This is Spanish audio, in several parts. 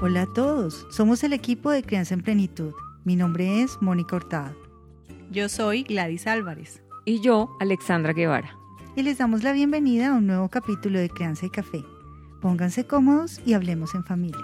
Hola a todos, somos el equipo de Crianza en Plenitud. Mi nombre es Mónica Hurtado. Yo soy Gladys Álvarez. Y yo, Alexandra Guevara. Y les damos la bienvenida a un nuevo capítulo de Crianza y Café. Pónganse cómodos y hablemos en familia.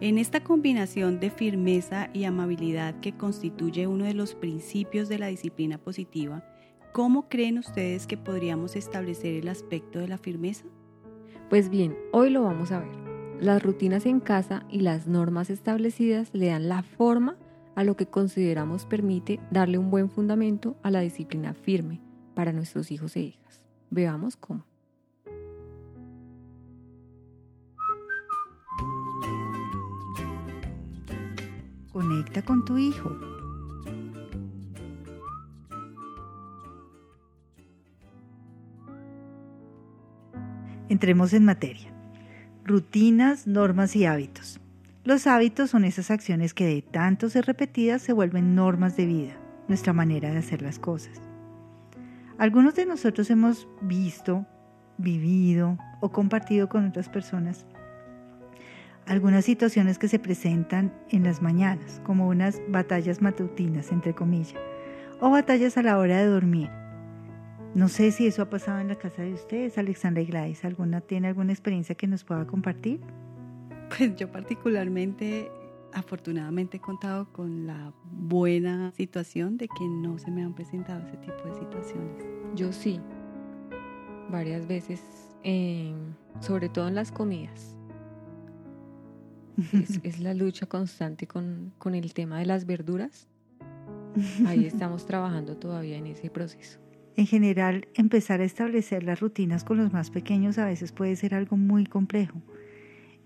En esta combinación de firmeza y amabilidad que constituye uno de los principios de la disciplina positiva, ¿cómo creen ustedes que podríamos establecer el aspecto de la firmeza? Pues bien, hoy lo vamos a ver. Las rutinas en casa y las normas establecidas le dan la forma a lo que consideramos permite darle un buen fundamento a la disciplina firme para nuestros hijos e hijas. Veamos cómo. Conecta con tu hijo. Entremos en materia. Rutinas, normas y hábitos. Los hábitos son esas acciones que de tanto ser repetidas se vuelven normas de vida, nuestra manera de hacer las cosas. Algunos de nosotros hemos visto, vivido o compartido con otras personas algunas situaciones que se presentan en las mañanas, como unas batallas matutinas, entre comillas, o batallas a la hora de dormir. No sé si eso ha pasado en la casa de ustedes, Alexandra y Gladys. ¿Alguna tiene alguna experiencia que nos pueda compartir? Pues yo particularmente, afortunadamente he contado con la buena situación de que no se me han presentado ese tipo de situaciones. Yo sí, varias veces, eh, sobre todo en las comidas es, la lucha constante con, con el tema de las verduras. Ahí estamos trabajando todavía en ese proceso. En general, empezar a establecer las rutinas con los más pequeños a veces puede ser algo muy complejo.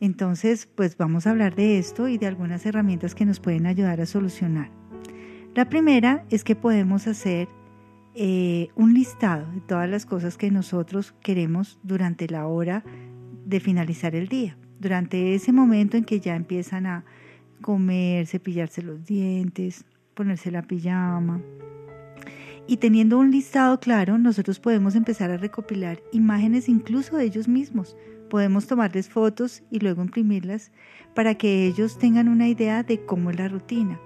Entonces, pues vamos a hablar de esto y de algunas herramientas que nos pueden ayudar a solucionar. La primera es que podemos hacer eh, un listado de todas las cosas que nosotros queremos durante la hora de finalizar el día durante ese momento en que ya empiezan a comer, cepillarse los dientes, ponerse la pijama. Y teniendo un listado claro, nosotros podemos empezar a recopilar imágenes incluso de ellos mismos. Podemos tomarles fotos y luego imprimirlas para que ellos tengan una idea de cómo es la rutina.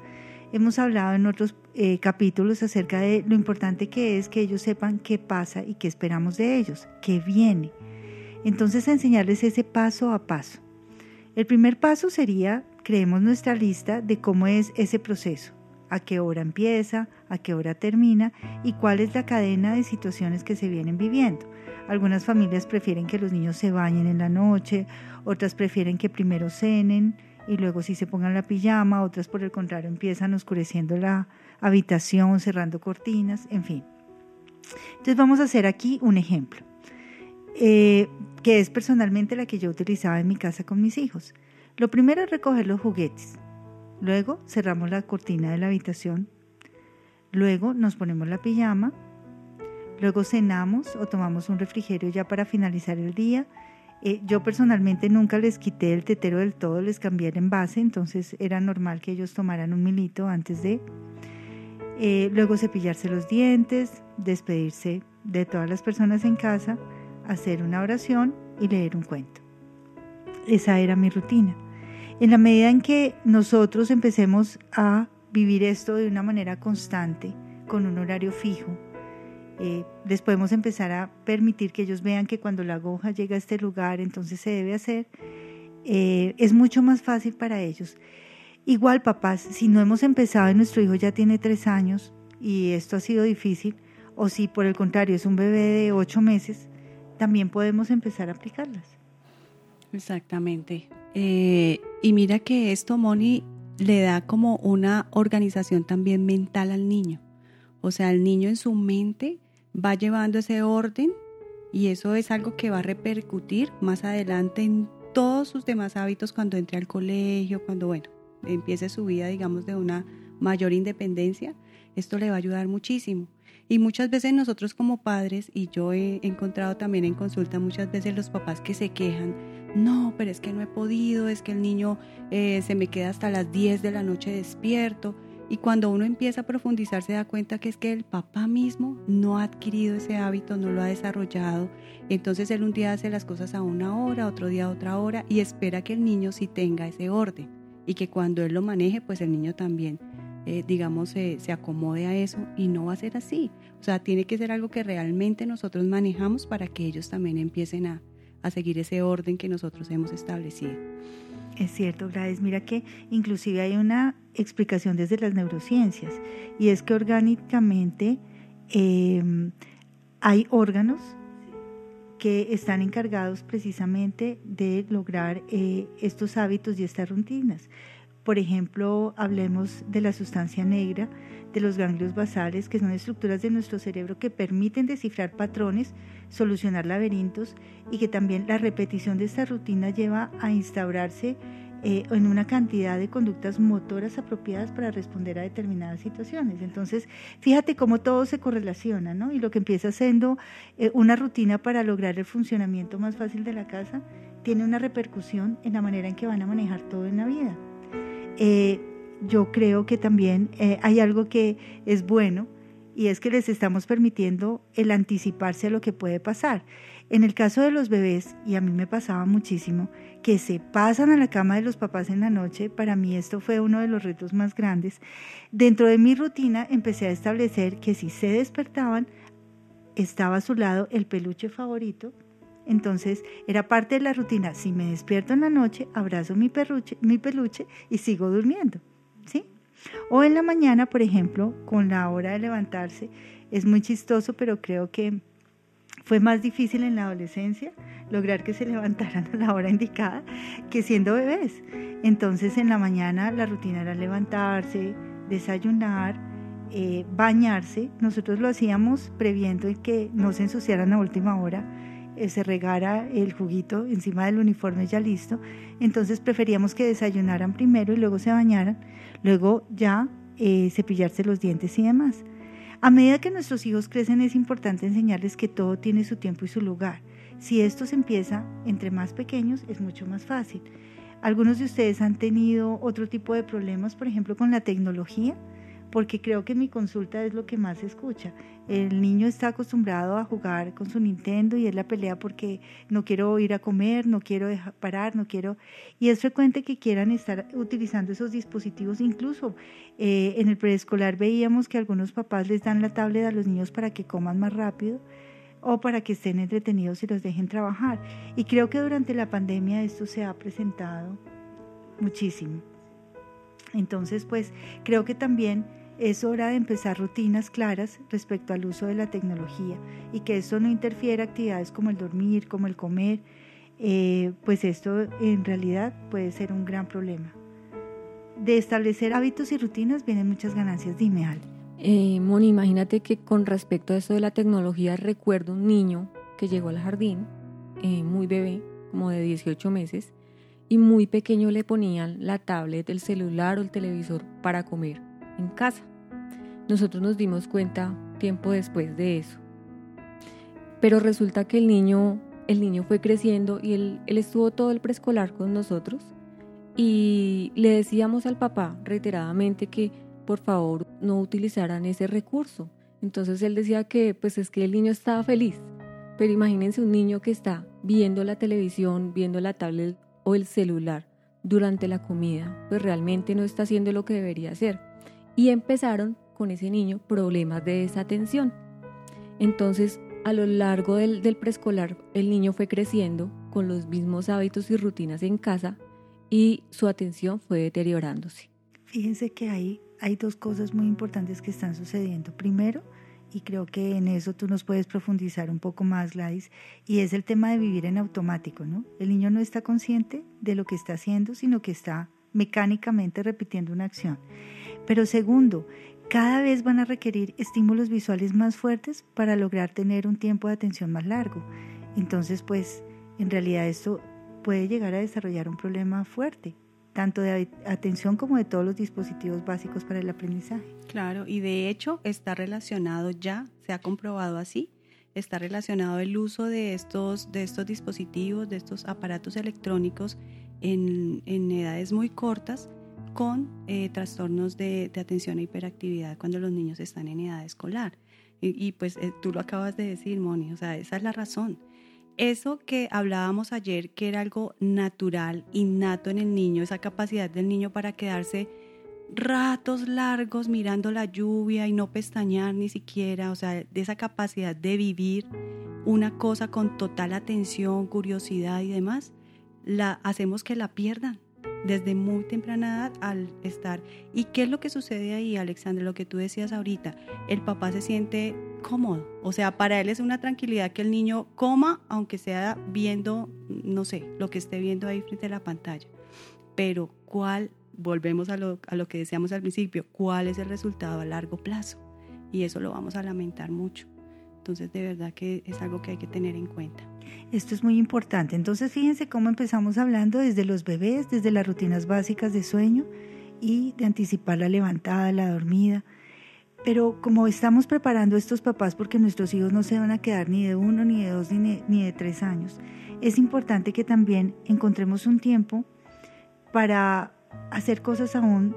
Hemos hablado en otros eh, capítulos acerca de lo importante que es que ellos sepan qué pasa y qué esperamos de ellos, qué viene. Entonces enseñarles ese paso a paso. El primer paso sería, creemos nuestra lista de cómo es ese proceso, a qué hora empieza, a qué hora termina y cuál es la cadena de situaciones que se vienen viviendo. Algunas familias prefieren que los niños se bañen en la noche, otras prefieren que primero cenen y luego sí se pongan la pijama, otras por el contrario empiezan oscureciendo la habitación, cerrando cortinas, en fin. Entonces vamos a hacer aquí un ejemplo. Eh, que es personalmente la que yo utilizaba en mi casa con mis hijos. Lo primero es recoger los juguetes. Luego cerramos la cortina de la habitación. Luego nos ponemos la pijama. Luego cenamos o tomamos un refrigerio ya para finalizar el día. Eh, yo personalmente nunca les quité el tetero del todo, les cambié el envase, entonces era normal que ellos tomaran un milito antes de. Eh, luego cepillarse los dientes, despedirse de todas las personas en casa hacer una oración y leer un cuento. Esa era mi rutina. En la medida en que nosotros empecemos a vivir esto de una manera constante, con un horario fijo, eh, les podemos empezar a permitir que ellos vean que cuando la aguja llega a este lugar, entonces se debe hacer. Eh, es mucho más fácil para ellos. Igual, papás, si no hemos empezado y nuestro hijo ya tiene tres años y esto ha sido difícil, o si por el contrario es un bebé de ocho meses, también podemos empezar a aplicarlas. Exactamente. Eh, y mira que esto, Moni, le da como una organización también mental al niño. O sea, el niño en su mente va llevando ese orden y eso es algo que va a repercutir más adelante en todos sus demás hábitos cuando entre al colegio, cuando, bueno, empiece su vida, digamos, de una mayor independencia. Esto le va a ayudar muchísimo. Y muchas veces nosotros como padres, y yo he encontrado también en consulta muchas veces los papás que se quejan, no, pero es que no he podido, es que el niño eh, se me queda hasta las 10 de la noche despierto. Y cuando uno empieza a profundizar se da cuenta que es que el papá mismo no ha adquirido ese hábito, no lo ha desarrollado. Entonces él un día hace las cosas a una hora, otro día a otra hora y espera que el niño sí tenga ese orden y que cuando él lo maneje, pues el niño también, eh, digamos, se acomode a eso y no va a ser así. O sea, tiene que ser algo que realmente nosotros manejamos para que ellos también empiecen a, a seguir ese orden que nosotros hemos establecido. Es cierto, Gladys. Mira que inclusive hay una explicación desde las neurociencias y es que orgánicamente em, hay órganos que están encargados precisamente de lograr eh, estos hábitos y estas rutinas. Por ejemplo, hablemos de la sustancia negra, de los ganglios basales, que son estructuras de nuestro cerebro que permiten descifrar patrones, solucionar laberintos y que también la repetición de esta rutina lleva a instaurarse eh, en una cantidad de conductas motoras apropiadas para responder a determinadas situaciones. Entonces, fíjate cómo todo se correlaciona, ¿no? Y lo que empieza siendo eh, una rutina para lograr el funcionamiento más fácil de la casa tiene una repercusión en la manera en que van a manejar todo en la vida. Eh, yo creo que también eh, hay algo que es bueno y es que les estamos permitiendo el anticiparse a lo que puede pasar. En el caso de los bebés, y a mí me pasaba muchísimo, que se pasan a la cama de los papás en la noche, para mí esto fue uno de los retos más grandes. Dentro de mi rutina empecé a establecer que si se despertaban, estaba a su lado el peluche favorito. Entonces era parte de la rutina, si me despierto en la noche, abrazo mi, peluche y sigo durmiendo. ¿sí? O en la mañana, por ejemplo, con la hora de levantarse, es muy chistoso, pero creo que fue más difícil en la adolescencia lograr que se levantaran a la hora indicada que siendo bebés. Entonces en la mañana la rutina era levantarse, desayunar, eh, bañarse. Nosotros lo hacíamos previendo que no se ensuciaran a última hora eh, se regara el juguito encima del uniforme ya listo. Entonces preferíamos que desayunaran primero y luego se bañaran, luego ya eh, cepillarse los dientes y demás. A medida que nuestros hijos crecen es importante enseñarles que todo tiene su tiempo y su lugar. Si esto se empieza entre más pequeños es mucho más fácil. Algunos de ustedes han tenido otro tipo de problemas, por ejemplo, con la tecnología porque creo que mi consulta es lo que más se escucha. El niño está acostumbrado a jugar con su Nintendo y es la pelea porque no quiero ir a comer, no quiero dejar parar, no quiero... Y es frecuente que quieran estar utilizando esos dispositivos. Incluso eh, en el preescolar veíamos que algunos papás les dan la tablet a los niños para que coman más rápido o para que estén entretenidos y los dejen trabajar. Y creo que durante la pandemia esto se ha presentado muchísimo. Entonces, pues creo que también es hora de empezar rutinas claras respecto al uso de la tecnología y que esto no interfiera actividades como el dormir, como el comer, eh, pues esto en realidad puede ser un gran problema. De establecer hábitos y rutinas vienen muchas ganancias. Dime, Al. Eh, Moni, imagínate que con respecto a esto de la tecnología, recuerdo un niño que llegó al jardín, eh, muy bebé, como de 18 meses, y muy pequeño le ponían la tablet, el celular o el televisor para comer en casa. Nosotros nos dimos cuenta tiempo después de eso. Pero resulta que el niño, el niño fue creciendo y él, él estuvo todo el preescolar con nosotros y le decíamos al papá reiteradamente que por favor no utilizaran ese recurso. Entonces él decía que pues es que el niño estaba feliz. Pero imagínense un niño que está viendo la televisión, viendo la tablet o el celular durante la comida, pues realmente no está haciendo lo que debería hacer y empezaron con ese niño problemas de desatención. Entonces, a lo largo del, preescolar, el niño fue creciendo con los mismos hábitos y rutinas en casa y su atención fue deteriorándose. Fíjense que hay, dos cosas muy importantes que están sucediendo. Primero, y creo que en eso tú nos puedes profundizar un poco más, Gladys, y es el tema de vivir en automático, ¿no? El niño no está consciente de lo que está haciendo, sino que está mecánicamente repitiendo una acción. Pero segundo, cada vez van a requerir estímulos visuales más fuertes para lograr tener un tiempo de atención más largo. Entonces, pues, en realidad esto puede llegar a desarrollar un problema fuerte, tanto de atención como de todos los dispositivos básicos para el aprendizaje. Claro, y de hecho está relacionado ya, se ha comprobado así, está relacionado el uso de estos, de estos dispositivos, de estos aparatos electrónicos en, en edades muy cortas con eh, trastornos de, atención e hiperactividad cuando los niños están en edad escolar. Y, pues eh, tú lo acabas de decir, Moni, o sea, esa es la razón. Eso que hablábamos ayer, que era algo natural, innato en el niño, esa capacidad del niño para quedarse ratos largos mirando la lluvia y no pestañear ni siquiera, o sea, de esa capacidad de vivir una cosa con total atención, curiosidad y demás, la hacemos que la pierdan desde muy temprana edad al estar. ¿Y qué es lo que sucede ahí, Alexander? Lo que tú decías ahorita, el papá se siente cómodo, o sea, para él es una tranquilidad que el niño coma, aunque sea viendo, no sé, lo que esté viendo ahí frente a la pantalla. Pero, ¿cuál volvemos a lo, a lo que decíamos al principio, cuál es el resultado a largo plazo. Y eso lo vamos a lamentar mucho. Entonces, de verdad que es algo que hay que tener en cuenta. Esto es muy importante. Entonces, fíjense cómo empezamos hablando desde los bebés, desde las rutinas básicas de sueño y de anticipar la levantada, la dormida. Pero como estamos preparando a estos papás porque nuestros hijos no se van a quedar ni de uno, ni de dos, ni ni de tres años, es importante que también encontremos un tiempo para hacer cosas aún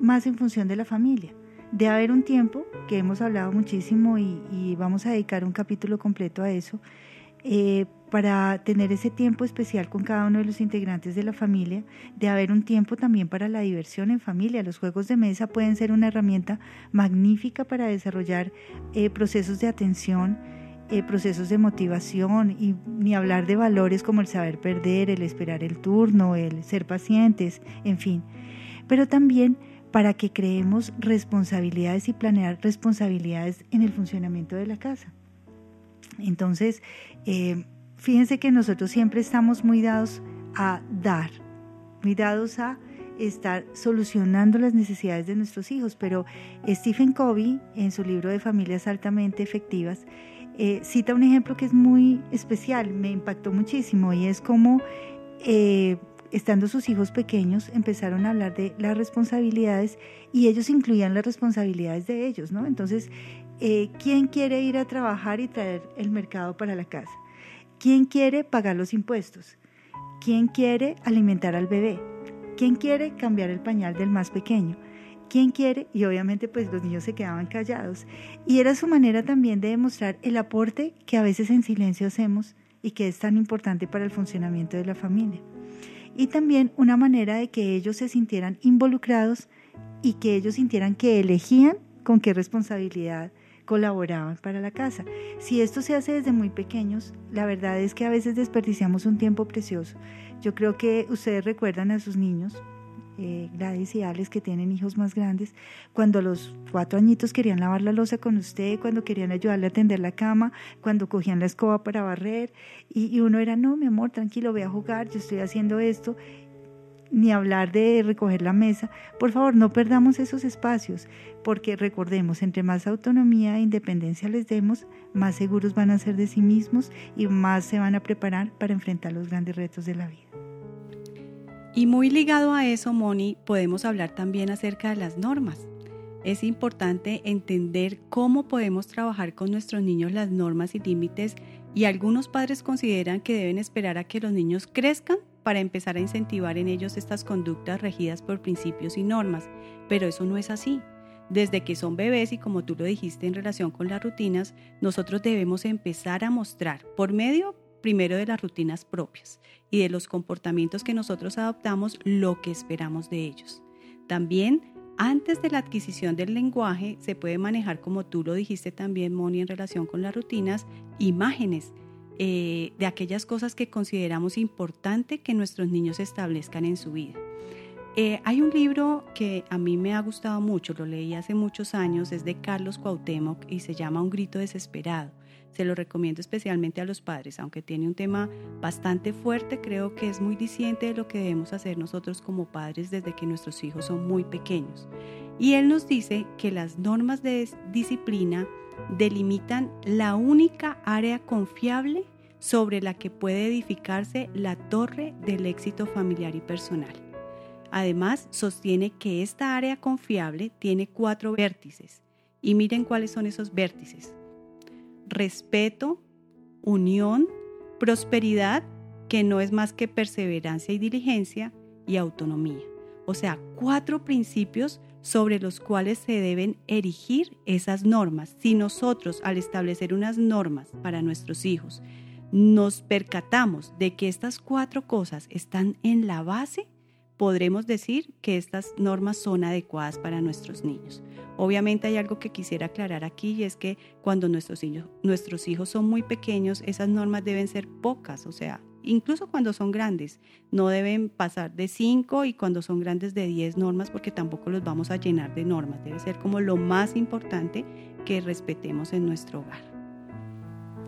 más en función de la familia. De haber un tiempo, que hemos hablado muchísimo y, vamos a dedicar un capítulo completo a eso, eh, para tener ese tiempo especial con cada uno de los integrantes de la familia, de haber un tiempo también para la diversión en familia. Los juegos de mesa pueden ser una herramienta magnífica para desarrollar eh, procesos de atención, eh, procesos de motivación y ni hablar de valores como el saber perder, el esperar el turno, el ser pacientes, en fin. Pero también para que creemos responsabilidades y planear responsabilidades en el funcionamiento de la casa. Entonces, eh, fíjense que nosotros siempre estamos muy dados a dar, muy dados a estar solucionando las necesidades de nuestros hijos, pero Stephen Covey, en su libro de Familias Altamente Efectivas, eh, cita un ejemplo que es muy especial, me impactó muchísimo y es como eh, estando sus hijos pequeños empezaron a hablar de las responsabilidades y ellos incluían las responsabilidades de ellos, ¿no? Entonces, eh, ¿quién quiere ir a trabajar y traer el mercado para la casa? ¿Quién quiere pagar los impuestos? ¿Quién quiere alimentar al bebé? ¿Quién quiere cambiar el pañal del más pequeño? ¿quién quiere? Y obviamente pues los niños se quedaban callados. Y era su manera también de demostrar el aporte que a veces en silencio hacemos y que es tan importante para el funcionamiento de la familia. Y también una manera de que ellos se sintieran involucrados y que ellos sintieran que elegían con qué responsabilidad colaboraban para la casa. Si esto se hace desde muy pequeños, la verdad es que a veces desperdiciamos un tiempo precioso. Yo creo que ustedes recuerdan a sus niños eh, Gladys y Alex, que tienen hijos más grandes, cuando los cuatro añitos querían lavar la losa con usted, cuando querían ayudarle a tender la cama, cuando cogían la escoba para barrer, y, uno era, no, mi amor, tranquilo, voy a jugar, yo estoy haciendo esto, ni hablar de recoger la mesa. Por favor, no perdamos esos espacios, porque recordemos, entre más autonomía e independencia les demos, más seguros van a ser de sí mismos y más se van a preparar para enfrentar los grandes retos de la vida. Y muy ligado a eso, Moni, podemos hablar también acerca de las normas. Es importante entender cómo podemos trabajar con nuestros niños las normas y límites y algunos padres consideran que deben esperar a que los niños crezcan para empezar a incentivar en ellos estas conductas regidas por principios y normas, pero eso no es así. Desde que son bebés y como tú lo dijiste en relación con las rutinas, nosotros debemos empezar a mostrar por medio primero de las rutinas propias y de los comportamientos que nosotros adoptamos lo que esperamos de ellos. También, antes de la adquisición del lenguaje, se puede manejar, como tú lo dijiste también, Moni, en relación con las rutinas, imágenes eh, de aquellas cosas que consideramos importante que nuestros niños establezcan en su vida. Eh, hay un libro que a mí me ha gustado mucho, lo leí hace muchos años, es de Carlos Cuauhtémoc y se llama Un grito desesperado. Se lo recomiendo especialmente a los padres, aunque tiene un tema bastante fuerte, creo que es muy diciente de lo que debemos hacer nosotros como padres desde que nuestros hijos son muy pequeños. Y él nos dice que las normas de disciplina delimitan la única área confiable sobre la que puede edificarse la torre del éxito familiar y personal. Además, sostiene que esta área confiable tiene cuatro vértices. Y miren cuáles son esos vértices respeto, unión, prosperidad, que no es más que perseverancia y diligencia, y autonomía. O sea, cuatro principios sobre los cuales se deben erigir esas normas. Si nosotros al establecer unas normas para nuestros hijos nos percatamos de que estas cuatro cosas están en la base, podremos decir que estas normas son adecuadas para nuestros niños. Obviamente hay algo que quisiera aclarar aquí y es que cuando nuestros, hijos, nuestros hijos son muy pequeños, esas normas deben ser pocas, o sea, incluso cuando son grandes, no deben pasar de 5 y cuando son grandes de 10 normas porque tampoco los vamos a llenar de normas. Debe ser como lo más importante que respetemos en nuestro hogar.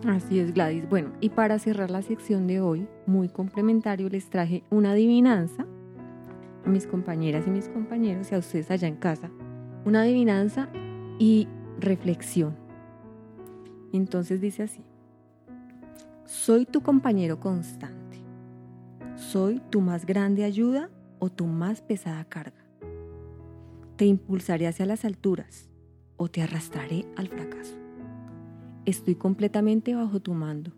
Así es, Gladys. Bueno, y para cerrar la sección de hoy, muy complementario, les traje una adivinanza a mis compañeras y mis compañeros y a ustedes allá en casa. Una adivinanza y reflexión. Entonces dice así. Soy tu compañero constante. Soy tu más grande ayuda o tu más pesada carga. Te impulsaré hacia las alturas o te arrastraré al fracaso. Estoy completamente bajo tu mando.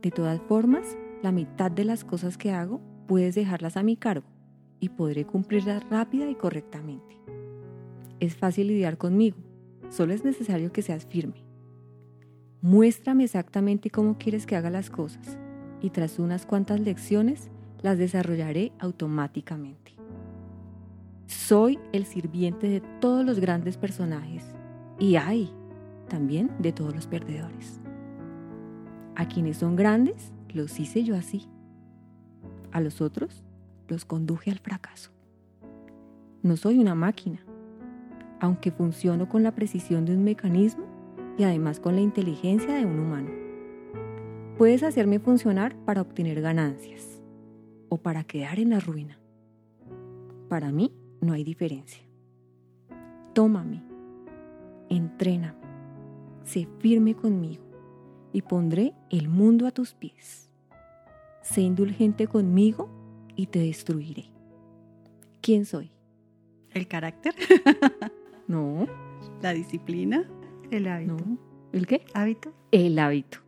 De todas formas, la mitad de las cosas que hago puedes dejarlas a mi cargo y podré cumplirlas rápida y correctamente. Es fácil lidiar conmigo, solo es necesario que seas firme. Muéstrame exactamente cómo quieres que haga las cosas y tras unas cuantas lecciones las desarrollaré automáticamente. Soy el sirviente de todos los grandes personajes y hay también de todos los perdedores. A quienes son grandes los hice yo así. A los otros los conduje al fracaso. No soy una máquina. Aunque funciono con la precisión de un mecanismo, y además con la inteligencia de un humano. Puedes hacerme funcionar para obtener ganancias o para quedar en la ruina. Para mí no hay diferencia. Tómame, entréname, sé firme conmigo y pondré el mundo a tus pies. Sé indulgente conmigo y te destruiré. ¿Quién soy? ¿El carácter? no. ¿La disciplina? El hábito. ¿El qué? ¿Hábito? El hábito.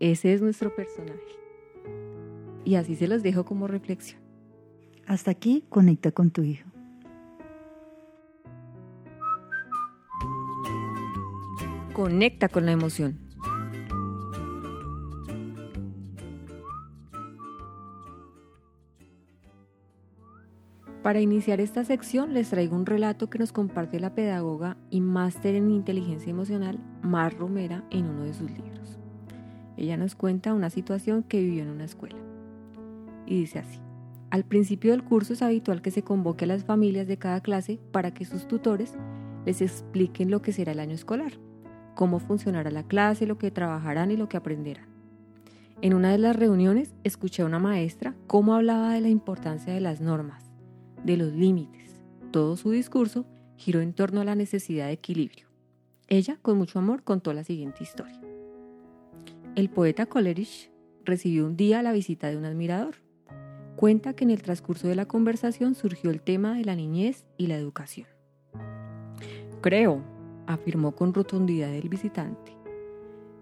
Ese es nuestro personaje. Y así se los dejo como reflexión. Hasta aquí, conecta con tu hijo. Conecta con la emoción. Para iniciar esta sección les traigo un relato que nos comparte la pedagoga y máster en inteligencia emocional Mar Romera en uno de sus libros. Ella nos cuenta una situación que vivió en una escuela. Y dice así, al principio del curso es habitual que se convoque a las familias de cada clase para que sus tutores les expliquen lo que será el año escolar, cómo funcionará la clase, lo que trabajarán y lo que aprenderán. En una de las reuniones escuché a una maestra cómo hablaba de la importancia de las normas de los límites. Todo su discurso giró en torno a la necesidad de equilibrio. Ella, con mucho amor, contó la siguiente historia. El poeta Coleridge recibió un día la visita de un admirador. Cuenta que en el transcurso de la conversación surgió el tema de la niñez y la educación. Creo, afirmó con rotundidad el visitante,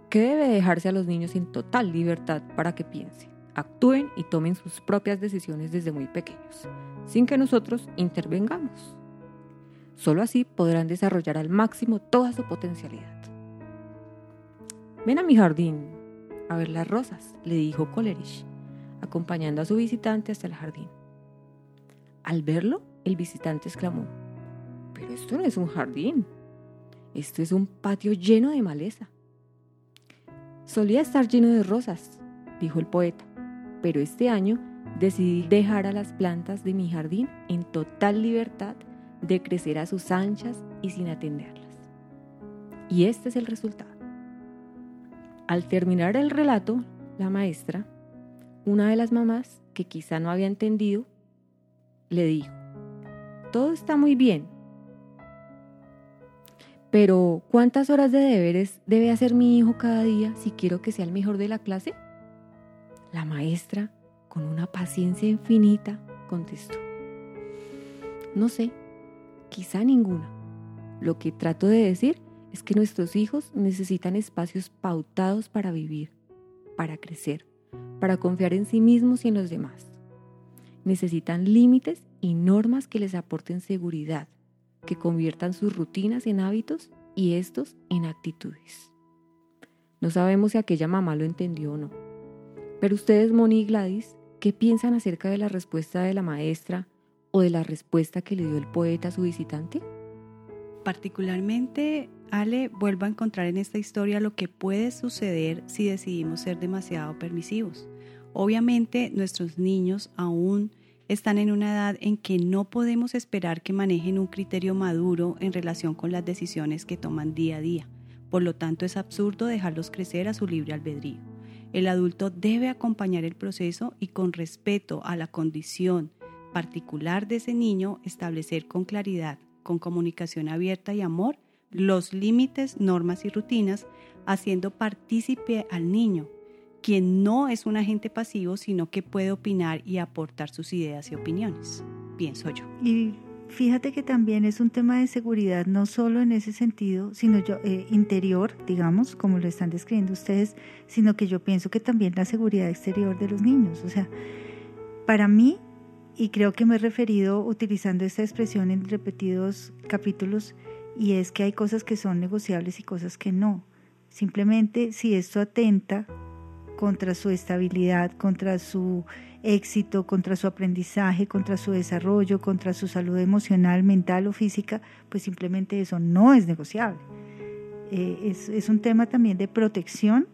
que debe dejarse a los niños en total libertad para que piensen, actúen y tomen sus propias decisiones desde muy pequeños sin que nosotros intervengamos. Solo así podrán desarrollar al máximo toda su potencialidad. Ven a mi jardín a ver las rosas, le dijo Coleridge, acompañando a su visitante hasta el jardín. Al verlo, el visitante exclamó, pero esto no es un jardín, esto es un patio lleno de maleza. Solía estar lleno de rosas, dijo el poeta, pero este año decidí dejar a las plantas de mi jardín en total libertad de crecer a sus anchas y sin atenderlas. Y este es el resultado. Al terminar el relato, la maestra, una de las mamás que quizá no había entendido, le dijo, todo está muy bien, pero ¿cuántas horas de deberes debe hacer mi hijo cada día si quiero que sea el mejor de la clase? La maestra con una paciencia infinita, contestó. No sé, quizá ninguna. Lo que trato de decir es que nuestros hijos necesitan espacios pautados para vivir, para crecer, para confiar en sí mismos y en los demás. Necesitan límites y normas que les aporten seguridad, que conviertan sus rutinas en hábitos y estos en actitudes. No sabemos si aquella mamá lo entendió o no. Pero ustedes, Moni y Gladys, ¿qué piensan acerca de la respuesta de la maestra o de la respuesta que le dio el poeta a su visitante? Particularmente, Ale, vuelvo a encontrar en esta historia lo que puede suceder si decidimos ser demasiado permisivos. Obviamente, nuestros niños aún están en una edad en que no podemos esperar que manejen un criterio maduro en relación con las decisiones que toman día a día. Por lo tanto, es absurdo dejarlos crecer a su libre albedrío. El adulto debe acompañar el proceso y con respeto a la condición particular de ese niño establecer con claridad, con comunicación abierta y amor, los límites, normas y rutinas, haciendo partícipe al niño quien no es un agente pasivo, sino que puede opinar y aportar sus ideas y opiniones, pienso yo. Fíjate que también es un tema de seguridad, no solo en ese sentido, sino yo, eh, interior, digamos, como lo están describiendo ustedes, sino que yo pienso que también la seguridad exterior de los niños. O sea, para mí, y creo que me he referido utilizando esta expresión en repetidos capítulos, y es que hay cosas que son negociables y cosas que no. Simplemente si esto atenta contra su estabilidad, contra su éxito, contra su aprendizaje, contra su desarrollo, contra su salud emocional, mental o física, pues simplemente eso no es negociable. Eh, es, un tema también de protección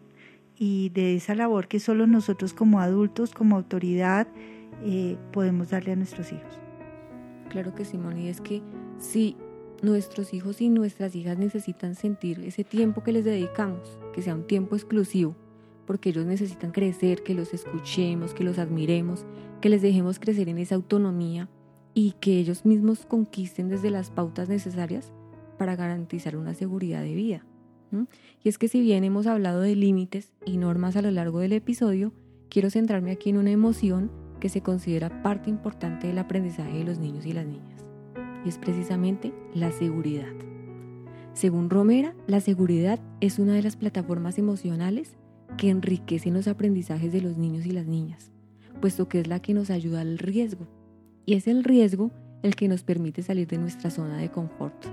y de esa labor que solo nosotros como adultos, como autoridad, eh, podemos darle a nuestros hijos. Claro que Simón, y es que si nuestros hijos y nuestras hijas necesitan sentir ese tiempo que les dedicamos, que sea un tiempo exclusivo, porque ellos necesitan crecer, que los escuchemos, que los admiremos, que les dejemos crecer en esa autonomía y que ellos mismos conquisten desde las pautas necesarias para garantizar una seguridad de vida. Y es que si bien hemos hablado de límites y normas a lo largo del episodio, quiero centrarme aquí en una emoción que se considera parte importante del aprendizaje de los niños y las niñas, y es precisamente la seguridad. Según Romera, la seguridad es una de las plataformas emocionales que enriquecen los aprendizajes de los niños y las niñas, puesto que es la que nos ayuda al riesgo. Y es el riesgo el que nos permite salir de nuestra zona de confort.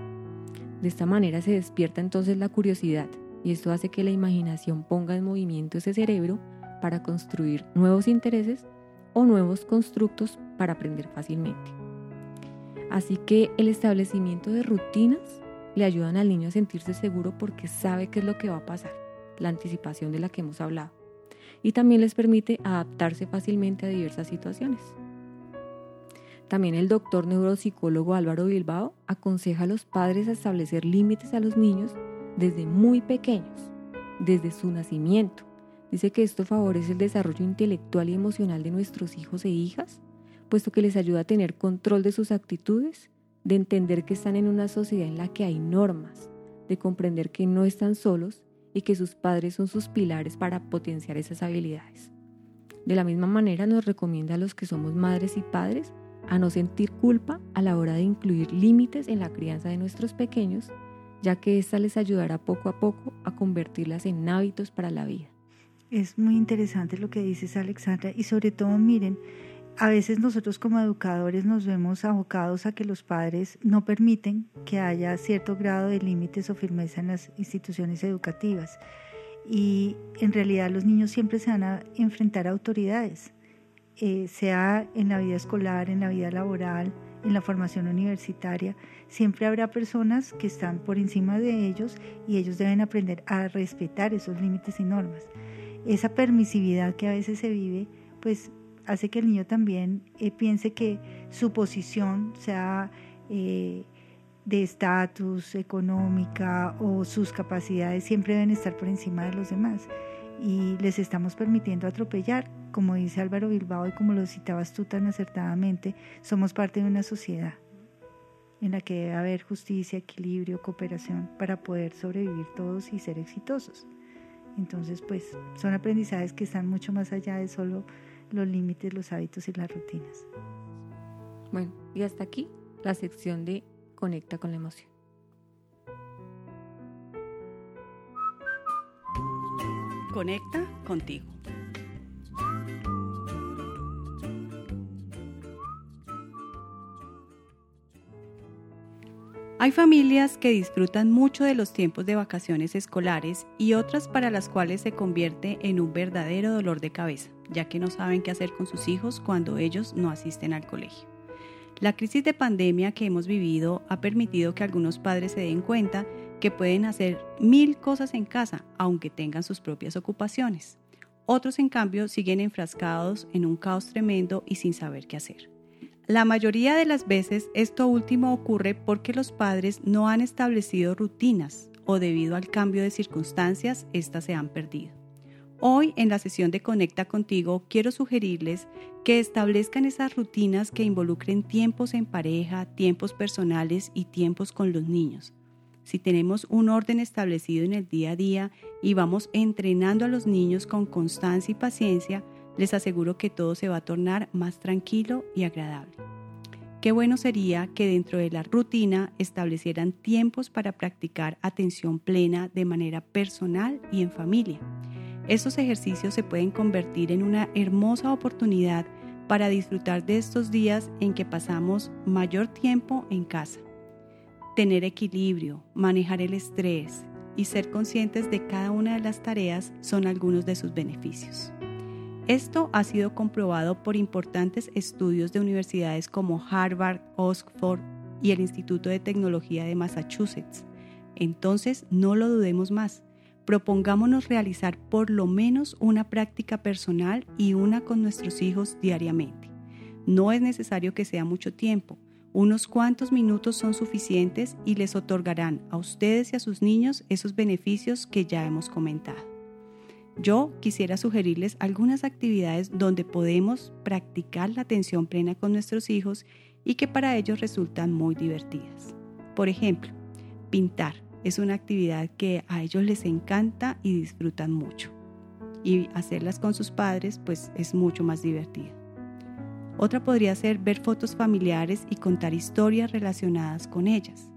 De esta manera se despierta entonces la curiosidad y esto hace que la imaginación ponga en movimiento ese cerebro para construir nuevos intereses o nuevos constructos para aprender fácilmente. Así que el establecimiento de rutinas le ayudan al niño a sentirse seguro porque sabe qué es lo que va a pasar la anticipación de la que hemos hablado, y también les permite adaptarse fácilmente a diversas situaciones. También el doctor neuropsicólogo Álvaro Bilbao aconseja a los padres establecer límites a los niños desde muy pequeños, desde su nacimiento. Dice que esto favorece el desarrollo intelectual y emocional de nuestros hijos e hijas, puesto que les ayuda a tener control de sus actitudes, de entender que están en una sociedad en la que hay normas, de comprender que no están solos y que sus padres son sus pilares para potenciar esas habilidades. De la misma manera nos recomienda a los que somos madres y padres a no sentir culpa a la hora de incluir límites en la crianza de nuestros pequeños, ya que ésta les ayudará poco a poco a convertirlas en hábitos para la vida. Es muy interesante lo que dices, Alexandra, y sobre todo, miren, a veces nosotros como educadores nos vemos abocados a que los padres no permiten que haya cierto grado de límites o firmeza en las instituciones educativas. Y en realidad los niños siempre se van a enfrentar a autoridades, eh, sea en la vida escolar, en la vida laboral, en la formación universitaria. Siempre habrá personas que están por encima de ellos y ellos deben aprender a respetar esos límites y normas. Esa permisividad que a veces se vive, pues hace que el niño también eh, piense que su posición sea eh, de estatus económica o sus capacidades siempre deben estar por encima de los demás y les estamos permitiendo atropellar, como dice Álvaro Bilbao y como lo citabas tú tan acertadamente, somos parte de una sociedad en la que debe haber justicia, equilibrio, cooperación para poder sobrevivir todos y ser exitosos. Entonces, pues son aprendizajes que están mucho más allá de solo los límites, los hábitos y las rutinas. Bueno, y hasta aquí la sección de Conecta con la emoción. Conecta contigo. Hay familias que disfrutan mucho de los tiempos de vacaciones escolares y otras para las cuales se convierte en un verdadero dolor de cabeza, ya que no saben qué hacer con sus hijos cuando ellos no asisten al colegio. La crisis de pandemia que hemos vivido ha permitido que algunos padres se den cuenta que pueden hacer mil cosas en casa, aunque tengan sus propias ocupaciones. Otros, en cambio, siguen enfrascados en un caos tremendo y sin saber qué hacer. La mayoría de las veces esto último ocurre porque los padres no han establecido rutinas o debido al cambio de circunstancias, éstas se han perdido. Hoy en la sesión de Conecta contigo quiero sugerirles que establezcan esas rutinas que involucren tiempos en pareja, tiempos personales y tiempos con los niños. Si tenemos un orden establecido en el día a día y vamos entrenando a los niños con constancia y paciencia, les aseguro que todo se va a tornar más tranquilo y agradable. Qué bueno sería que dentro de la rutina establecieran tiempos para practicar atención plena de manera personal y en familia. Estos ejercicios se pueden convertir en una hermosa oportunidad para disfrutar de estos días en que pasamos mayor tiempo en casa. Tener equilibrio, manejar el estrés y ser conscientes de cada una de las tareas son algunos de sus beneficios. Esto ha sido comprobado por importantes estudios de universidades como Harvard, Oxford y el Instituto de Tecnología de Massachusetts. Entonces, no lo dudemos más. Propongámonos realizar por lo menos una práctica personal y una con nuestros hijos diariamente. No es necesario que sea mucho tiempo. Unos cuantos minutos son suficientes y les otorgarán a ustedes y a sus niños esos beneficios que ya hemos comentado. Yo quisiera sugerirles algunas actividades donde podemos practicar la atención plena con nuestros hijos y que para ellos resultan muy divertidas. Por ejemplo, pintar es una actividad que a ellos les encanta y disfrutan mucho. Y hacerlas con sus padres pues es mucho más divertido. Otra podría ser ver fotos familiares y contar historias relacionadas con ellas.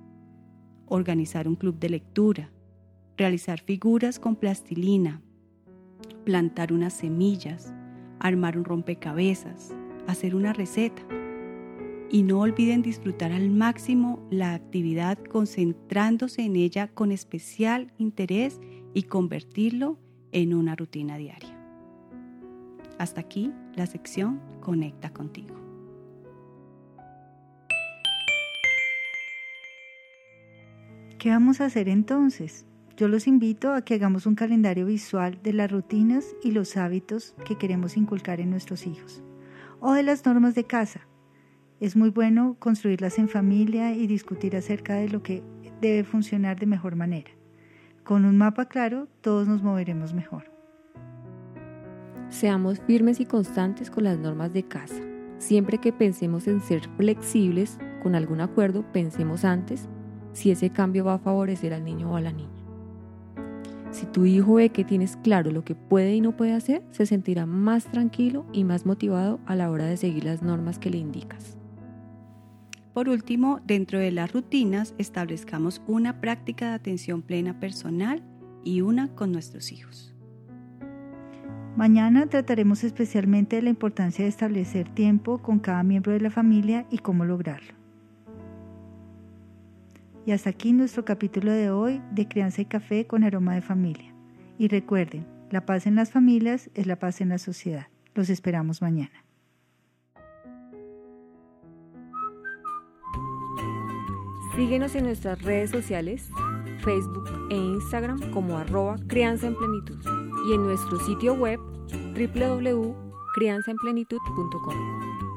Organizar un club de lectura. Realizar figuras con plastilina, plantar unas semillas, armar un rompecabezas, hacer una receta. Y no olviden disfrutar al máximo la actividad concentrándose en ella con especial interés y convertirlo en una rutina diaria. Hasta aquí la sección Conecta contigo. ¿Qué vamos a hacer entonces? Yo los invito a que hagamos un calendario visual de las rutinas y los hábitos que queremos inculcar en nuestros hijos o de las normas de casa. Es muy bueno construirlas en familia y discutir acerca de lo que debe funcionar de mejor manera. Con un mapa claro, todos nos moveremos mejor. Seamos firmes y constantes con las normas de casa. Siempre que pensemos en ser flexibles con algún acuerdo, pensemos antes si ese cambio va a favorecer al niño o a la niña. Si tu hijo ve que tienes claro lo que puede y no puede hacer, se sentirá más tranquilo y más motivado a la hora de seguir las normas que le indicas. Por último, dentro de las rutinas establezcamos una práctica de atención plena personal y una con nuestros hijos. Mañana trataremos especialmente de la importancia de establecer tiempo con cada miembro de la familia y cómo lograrlo. Y hasta aquí nuestro capítulo de hoy de Crianza y Café con Aroma de Familia. Y recuerden, la paz en las familias es la paz en la sociedad. Los esperamos mañana. Síguenos en nuestras redes sociales, Facebook e Instagram como arroba crianza en plenitud y en nuestro sitio web www.crianzaenplenitud.com.